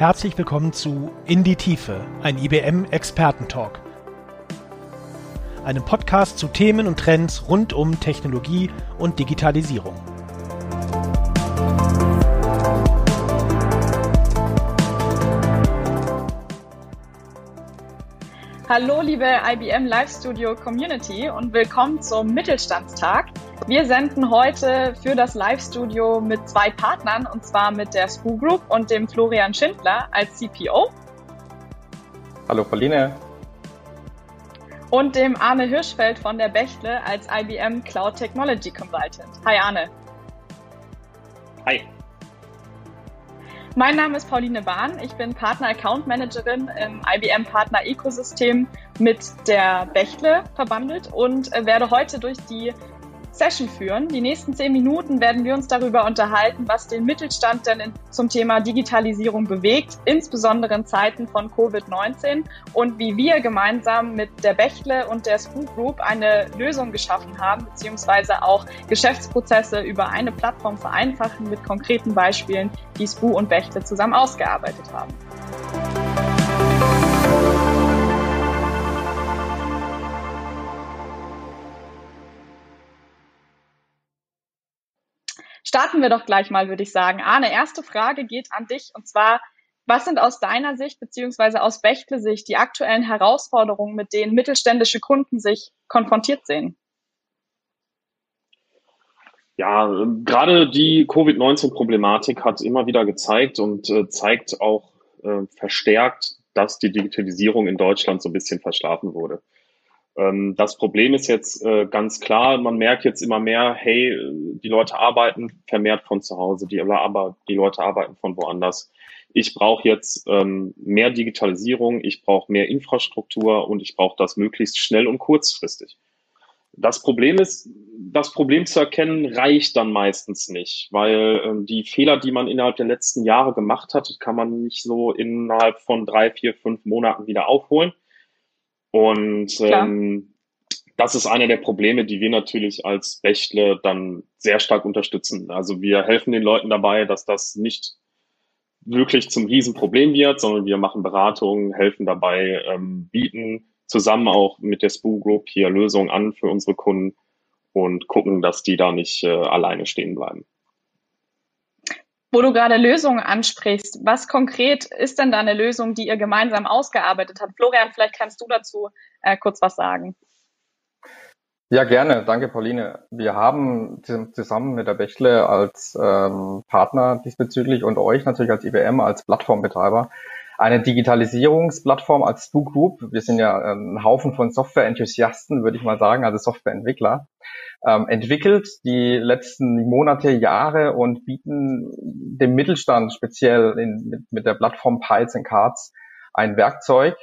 Herzlich willkommen zu In die Tiefe, ein IBM Expertentalk. Einem Podcast zu Themen und Trends rund um Technologie und Digitalisierung. Hallo liebe IBM Live Studio Community und willkommen zum Mittelstandstag. Wir senden heute für das Live-Studio mit zwei Partnern, und zwar mit der SPU Group und dem Florian Schindler als CPO. Hallo Pauline. Und dem Arne Hirschfeld von der Bechtle als IBM Cloud Technology Consultant. Hi Arne. Hi. Mein Name ist Pauline Bahn. Ich bin Partner Account Managerin im IBM Partner Ecosystem mit der Bechtle verbandelt und werde heute durch die Session führen. Die nächsten zehn Minuten werden wir uns darüber unterhalten, was den Mittelstand denn in, zum Thema Digitalisierung bewegt, insbesondere in Zeiten von Covid-19 und wie wir gemeinsam mit der Bechtle und der SPU Group eine Lösung geschaffen haben, beziehungsweise auch Geschäftsprozesse über eine Plattform vereinfachen mit konkreten Beispielen, die SPU und Bechtle zusammen ausgearbeitet haben. Starten wir doch gleich mal, würde ich sagen. Arne, erste Frage geht an dich und zwar, was sind aus deiner Sicht beziehungsweise aus Bechtle-Sicht die aktuellen Herausforderungen, mit denen mittelständische Kunden sich konfrontiert sehen? Ja, gerade die Covid-19-Problematik hat immer wieder gezeigt und äh, zeigt auch äh, verstärkt, dass die Digitalisierung in Deutschland so ein bisschen verschlafen wurde. Ähm, das Problem ist jetzt äh, ganz klar, man merkt jetzt immer mehr, hey, die Leute arbeiten vermehrt von zu Hause, die, aber die Leute arbeiten von woanders. Ich brauche jetzt ähm, mehr Digitalisierung, ich brauche mehr Infrastruktur und ich brauche das möglichst schnell und kurzfristig. Das Problem ist, das Problem zu erkennen reicht dann meistens nicht, weil ähm, die Fehler, die man innerhalb der letzten Jahre gemacht hat, kann man nicht so innerhalb von drei, vier, fünf Monaten wieder aufholen. Und ähm, das ist einer der Probleme, die wir natürlich als Bechtle dann sehr stark unterstützen. Also wir helfen den Leuten dabei, dass das nicht wirklich zum Riesenproblem wird, sondern wir machen Beratungen, helfen dabei, ähm, bieten zusammen auch mit der Spoo Group hier Lösungen an für unsere Kunden und gucken, dass die da nicht äh, alleine stehen bleiben. Wo du gerade Lösungen ansprichst, was konkret ist denn da eine Lösung, die ihr gemeinsam ausgearbeitet habt? Florian, vielleicht kannst du dazu äh, kurz was sagen. Ja, gerne. Danke, Pauline. Wir haben zusammen mit der Bechtle als ähm, Partner diesbezüglich und euch natürlich als IBM als Plattformbetreiber eine Digitalisierungsplattform als Stu Group. Wir sind ja ein Haufen von Softwareenthusiasten, würde ich mal sagen, also Softwareentwickler, ähm, entwickelt die letzten Monate, Jahre und bieten dem Mittelstand speziell in, mit, mit der Plattform Piles and Cards ein Werkzeug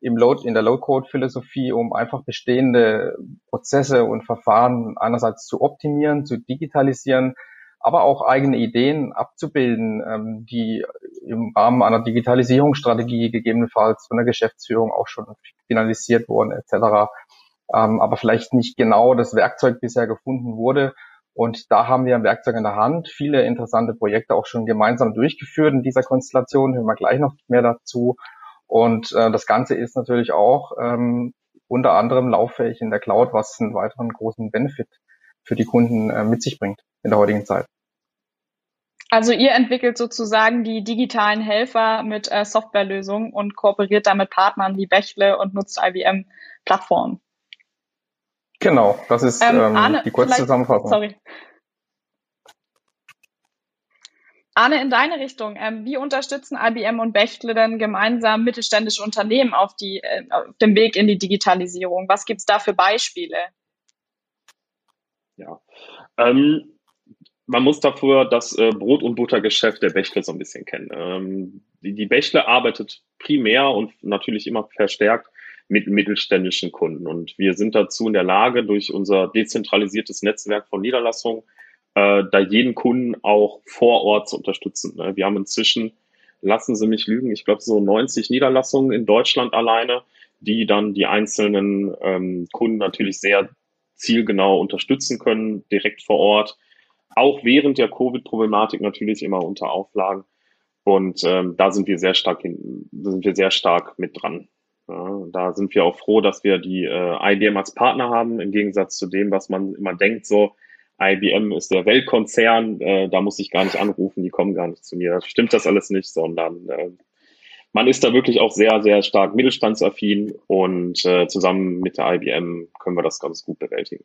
im Load, in der Low-Code-Philosophie, um einfach bestehende Prozesse und Verfahren einerseits zu optimieren, zu digitalisieren, aber auch eigene Ideen abzubilden, ähm, die im Rahmen einer Digitalisierungsstrategie gegebenenfalls von der Geschäftsführung auch schon finalisiert wurden etc. Ähm, aber vielleicht nicht genau das Werkzeug bisher gefunden wurde. Und da haben wir ein Werkzeug in der Hand, viele interessante Projekte auch schon gemeinsam durchgeführt in dieser Konstellation, hören wir gleich noch mehr dazu. Und äh, das Ganze ist natürlich auch ähm, unter anderem lauffähig in der Cloud, was einen weiteren großen Benefit für die Kunden äh, mit sich bringt in der heutigen Zeit. Also ihr entwickelt sozusagen die digitalen Helfer mit äh, Softwarelösungen und kooperiert damit Partnern wie Bechtle und nutzt IBM Plattformen. Genau, das ist ähm, ähm, Arne, die kurze Zusammenfassung. Sorry. Arne, in deine Richtung, ähm, wie unterstützen IBM und Bechtle denn gemeinsam mittelständische Unternehmen auf, die, äh, auf dem Weg in die Digitalisierung? Was gibt's da für Beispiele? Ja, ähm, man muss dafür das äh, Brot- und Buttergeschäft der Bechtle so ein bisschen kennen. Ähm, die, die Bechtle arbeitet primär und natürlich immer verstärkt mit mittelständischen Kunden. Und wir sind dazu in der Lage, durch unser dezentralisiertes Netzwerk von Niederlassungen, äh, da jeden Kunden auch vor Ort zu unterstützen. Ne? Wir haben inzwischen, lassen Sie mich lügen, ich glaube so 90 Niederlassungen in Deutschland alleine, die dann die einzelnen ähm, Kunden natürlich sehr zielgenau unterstützen können, direkt vor Ort auch während der Covid-Problematik natürlich immer unter Auflagen. Und ähm, da sind wir sehr stark, hin, sind wir sehr stark mit dran. Ja, da sind wir auch froh, dass wir die äh, IBM als Partner haben, im Gegensatz zu dem, was man immer denkt, so IBM ist der Weltkonzern, äh, da muss ich gar nicht anrufen, die kommen gar nicht zu mir. Das stimmt das alles nicht, sondern äh, man ist da wirklich auch sehr, sehr stark mittelstandsaffin und äh, zusammen mit der IBM können wir das ganz gut bewältigen.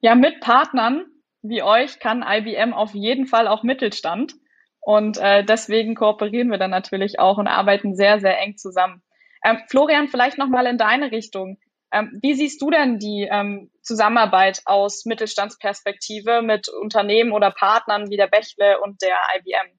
Ja, mit Partnern wie euch kann IBM auf jeden Fall auch Mittelstand. Und äh, deswegen kooperieren wir dann natürlich auch und arbeiten sehr, sehr eng zusammen. Ähm, Florian, vielleicht nochmal in deine Richtung. Ähm, wie siehst du denn die ähm, Zusammenarbeit aus Mittelstandsperspektive mit Unternehmen oder Partnern wie der Bächle und der IBM?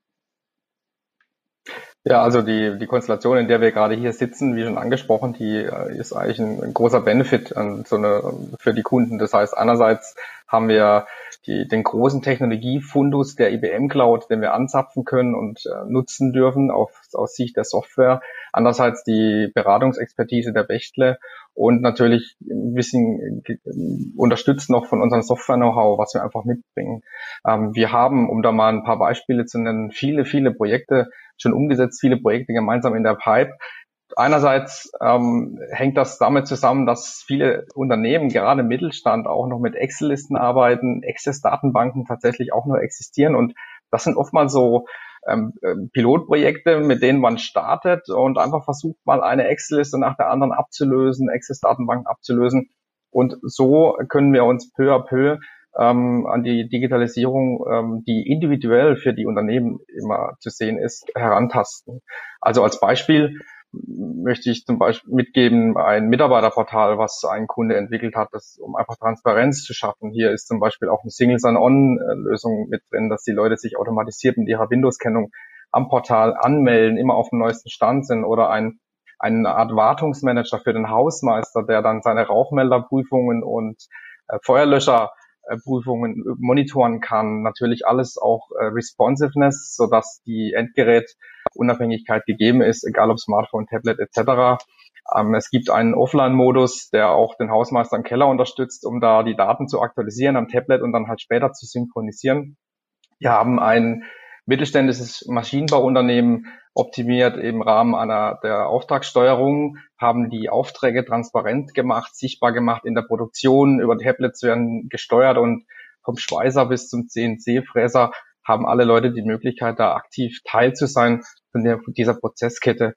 Ja, also die, die Konstellation, in der wir gerade hier sitzen, wie schon angesprochen, die äh, ist eigentlich ein, ein großer Benefit an so eine, für die Kunden. Das heißt, einerseits haben wir die, den großen Technologiefundus der IBM Cloud, den wir anzapfen können und äh, nutzen dürfen auf, aus Sicht der Software. Andererseits die Beratungsexpertise der Bechtle und natürlich ein bisschen äh, unterstützt noch von unserem Software-Know-how, was wir einfach mitbringen. Ähm, wir haben, um da mal ein paar Beispiele zu nennen, viele, viele Projekte schon umgesetzt, viele Projekte gemeinsam in der Pipe. Einerseits ähm, hängt das damit zusammen, dass viele Unternehmen, gerade im Mittelstand, auch noch mit Excel-Listen arbeiten, Access-Datenbanken tatsächlich auch nur existieren. Und das sind oftmals so ähm, äh, Pilotprojekte, mit denen man startet und einfach versucht, mal eine Excel-Liste nach der anderen abzulösen, Access-Datenbanken abzulösen. Und so können wir uns peu à peu ähm, an die Digitalisierung, ähm, die individuell für die Unternehmen immer zu sehen ist, herantasten. Also als Beispiel möchte ich zum Beispiel mitgeben ein Mitarbeiterportal, was ein Kunde entwickelt hat, das, um einfach Transparenz zu schaffen. Hier ist zum Beispiel auch eine Single Sign-On-Lösung mit drin, dass die Leute sich automatisiert mit ihrer Windows-Kennung am Portal anmelden, immer auf dem neuesten Stand sind oder ein eine Art Wartungsmanager für den Hausmeister, der dann seine Rauchmelderprüfungen und äh, Feuerlöscher Prüfungen monitoren kann. Natürlich alles auch äh, Responsiveness, sodass die Endgerätunabhängigkeit gegeben ist, egal ob Smartphone, Tablet etc. Ähm, es gibt einen Offline-Modus, der auch den Hausmeister im Keller unterstützt, um da die Daten zu aktualisieren am Tablet und dann halt später zu synchronisieren. Wir haben ein mittelständisches Maschinenbauunternehmen optimiert im Rahmen einer der Auftragssteuerung, haben die Aufträge transparent gemacht, sichtbar gemacht in der Produktion. Über Tablets werden gesteuert und vom Schweißer bis zum CNC-Fräser haben alle Leute die Möglichkeit, da aktiv Teil zu sein von dieser Prozesskette.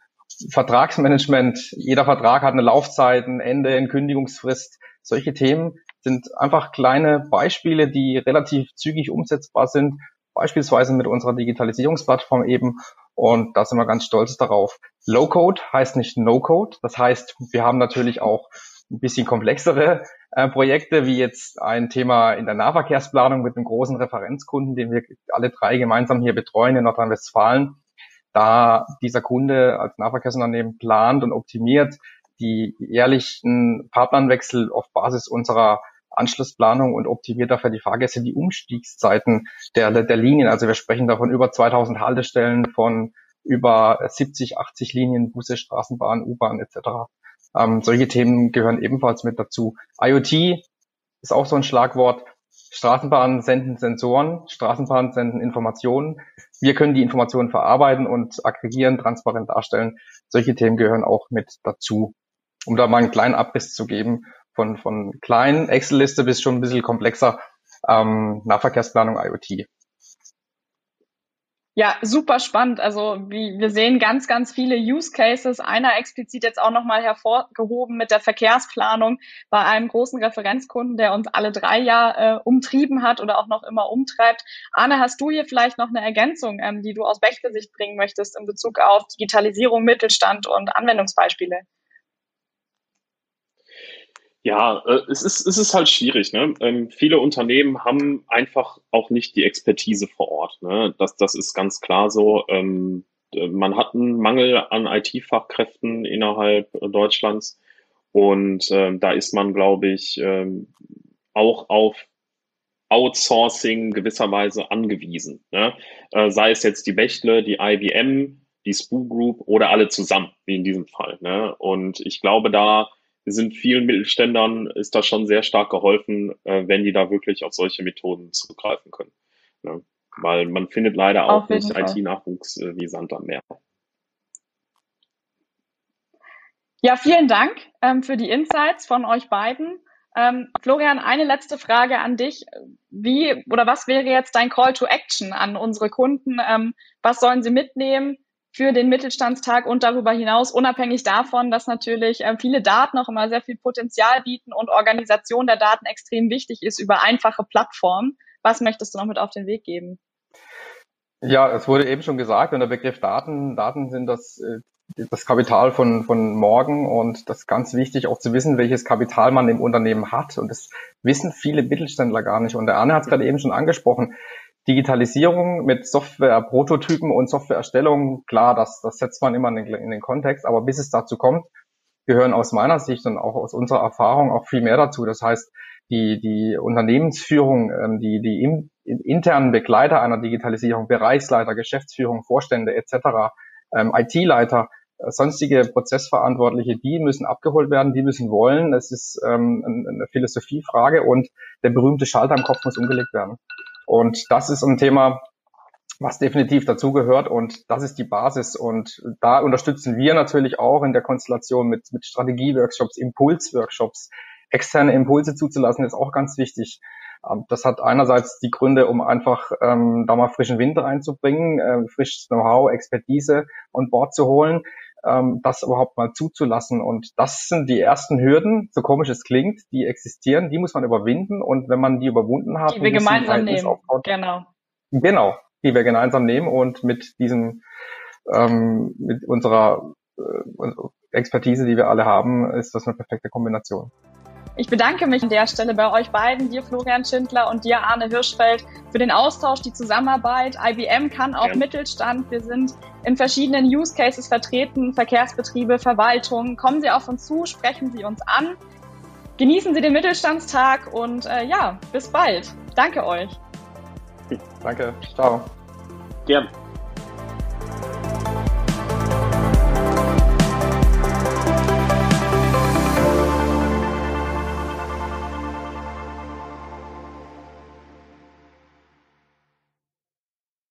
Vertragsmanagement, jeder Vertrag hat eine Laufzeit, ein Ende, eine Kündigungsfrist. Solche Themen sind einfach kleine Beispiele, die relativ zügig umsetzbar sind beispielsweise mit unserer Digitalisierungsplattform eben. Und da sind wir ganz stolz darauf. Low-Code heißt nicht No-Code. Das heißt, wir haben natürlich auch ein bisschen komplexere äh, Projekte, wie jetzt ein Thema in der Nahverkehrsplanung mit einem großen Referenzkunden, den wir alle drei gemeinsam hier betreuen in Nordrhein-Westfalen. Da dieser Kunde als Nahverkehrsunternehmen plant und optimiert die jährlichen Fahrplanwechsel auf Basis unserer Anschlussplanung und optimiert dafür die Fahrgäste die Umstiegszeiten der, der Linien. Also wir sprechen davon über 2000 Haltestellen von über 70, 80 Linien, Busse, Straßenbahn, U-Bahn etc. Ähm, solche Themen gehören ebenfalls mit dazu. IoT ist auch so ein Schlagwort. Straßenbahnen senden Sensoren, Straßenbahnen senden Informationen. Wir können die Informationen verarbeiten und aggregieren, transparent darstellen. Solche Themen gehören auch mit dazu. Um da mal einen kleinen Abriss zu geben, von, von kleinen Excel-Liste bis schon ein bisschen komplexer ähm, Nahverkehrsplanung IoT. Ja, super spannend. Also wie, wir sehen ganz, ganz viele Use Cases. Einer explizit jetzt auch nochmal hervorgehoben mit der Verkehrsplanung bei einem großen Referenzkunden, der uns alle drei Jahre äh, umtrieben hat oder auch noch immer umtreibt. Arne, hast du hier vielleicht noch eine Ergänzung, ähm, die du aus Bechtle-Sicht bringen möchtest in Bezug auf Digitalisierung, Mittelstand und Anwendungsbeispiele? Ja, äh, es ist, es ist halt schwierig. Ne? Ähm, viele Unternehmen haben einfach auch nicht die Expertise vor Ort. Ne? Das, das ist ganz klar so. Ähm, man hat einen Mangel an IT-Fachkräften innerhalb Deutschlands und äh, da ist man, glaube ich, ähm, auch auf Outsourcing gewisserweise angewiesen. Ne? Äh, sei es jetzt die Bechtle, die IBM, die Spoo Group oder alle zusammen, wie in diesem Fall. Ne? Und ich glaube, da sind vielen Mittelständern ist das schon sehr stark geholfen, äh, wenn die da wirklich auf solche Methoden zurückgreifen können. Ja. weil man findet leider auch nicht IT-Nachwuchs äh, wie Sand am Meer. Ja, vielen Dank ähm, für die Insights von euch beiden. Ähm, Florian, eine letzte Frage an dich. Wie oder was wäre jetzt dein Call to Action an unsere Kunden? Ähm, was sollen sie mitnehmen für den Mittelstandstag und darüber hinaus, unabhängig davon, dass natürlich äh, viele Daten auch immer sehr viel Potenzial bieten und Organisation der Daten extrem wichtig ist über einfache Plattformen. Was möchtest du noch mit auf den Weg geben? Ja, es wurde eben schon gesagt, und der Begriff Daten, Daten sind das äh, das Kapital von, von morgen und das ist ganz wichtig auch zu wissen, welches Kapital man im Unternehmen hat. Und das wissen viele Mittelständler gar nicht. Und der Arne hat es gerade eben schon angesprochen. Digitalisierung mit Software-Prototypen und Softwareerstellung, klar, das, das setzt man immer in den, in den Kontext, aber bis es dazu kommt, gehören aus meiner Sicht und auch aus unserer Erfahrung auch viel mehr dazu. Das heißt, die, die Unternehmensführung, ähm, die, die im, internen Begleiter einer Digitalisierung, Bereichsleiter, Geschäftsführung, Vorstände etc., ähm, IT-Leiter, äh, sonstige Prozessverantwortliche, die müssen abgeholt werden, die müssen wollen. Es ist ähm, eine Philosophiefrage und der berühmte Schalter im Kopf muss umgelegt werden. Und das ist ein Thema, was definitiv dazugehört und das ist die Basis. Und da unterstützen wir natürlich auch in der Konstellation mit, mit Strategieworkshops, Impulsworkshops, externe Impulse zuzulassen, ist auch ganz wichtig. Ähm, das hat einerseits die Gründe, um einfach ähm, da mal frischen Wind reinzubringen, äh, frisches Know-how, Expertise on Bord zu holen ähm, das überhaupt mal zuzulassen. Und das sind die ersten Hürden, so komisch es klingt, die existieren, die muss man überwinden. Und wenn man die überwunden hat, die wir gemeinsam nehmen, aufbaut, genau. Genau, die wir gemeinsam nehmen und mit diesem, ähm, mit unserer äh, Expertise, die wir alle haben, ist das eine perfekte Kombination. Ich bedanke mich an der Stelle bei euch beiden, dir Florian Schindler und dir Arne Hirschfeld, für den Austausch, die Zusammenarbeit. IBM kann auch ja. Mittelstand. Wir sind in verschiedenen Use Cases vertreten, Verkehrsbetriebe, Verwaltung. Kommen Sie auf uns zu, sprechen Sie uns an. Genießen Sie den Mittelstandstag und äh, ja, bis bald. Danke euch. Danke. Ciao. Gern.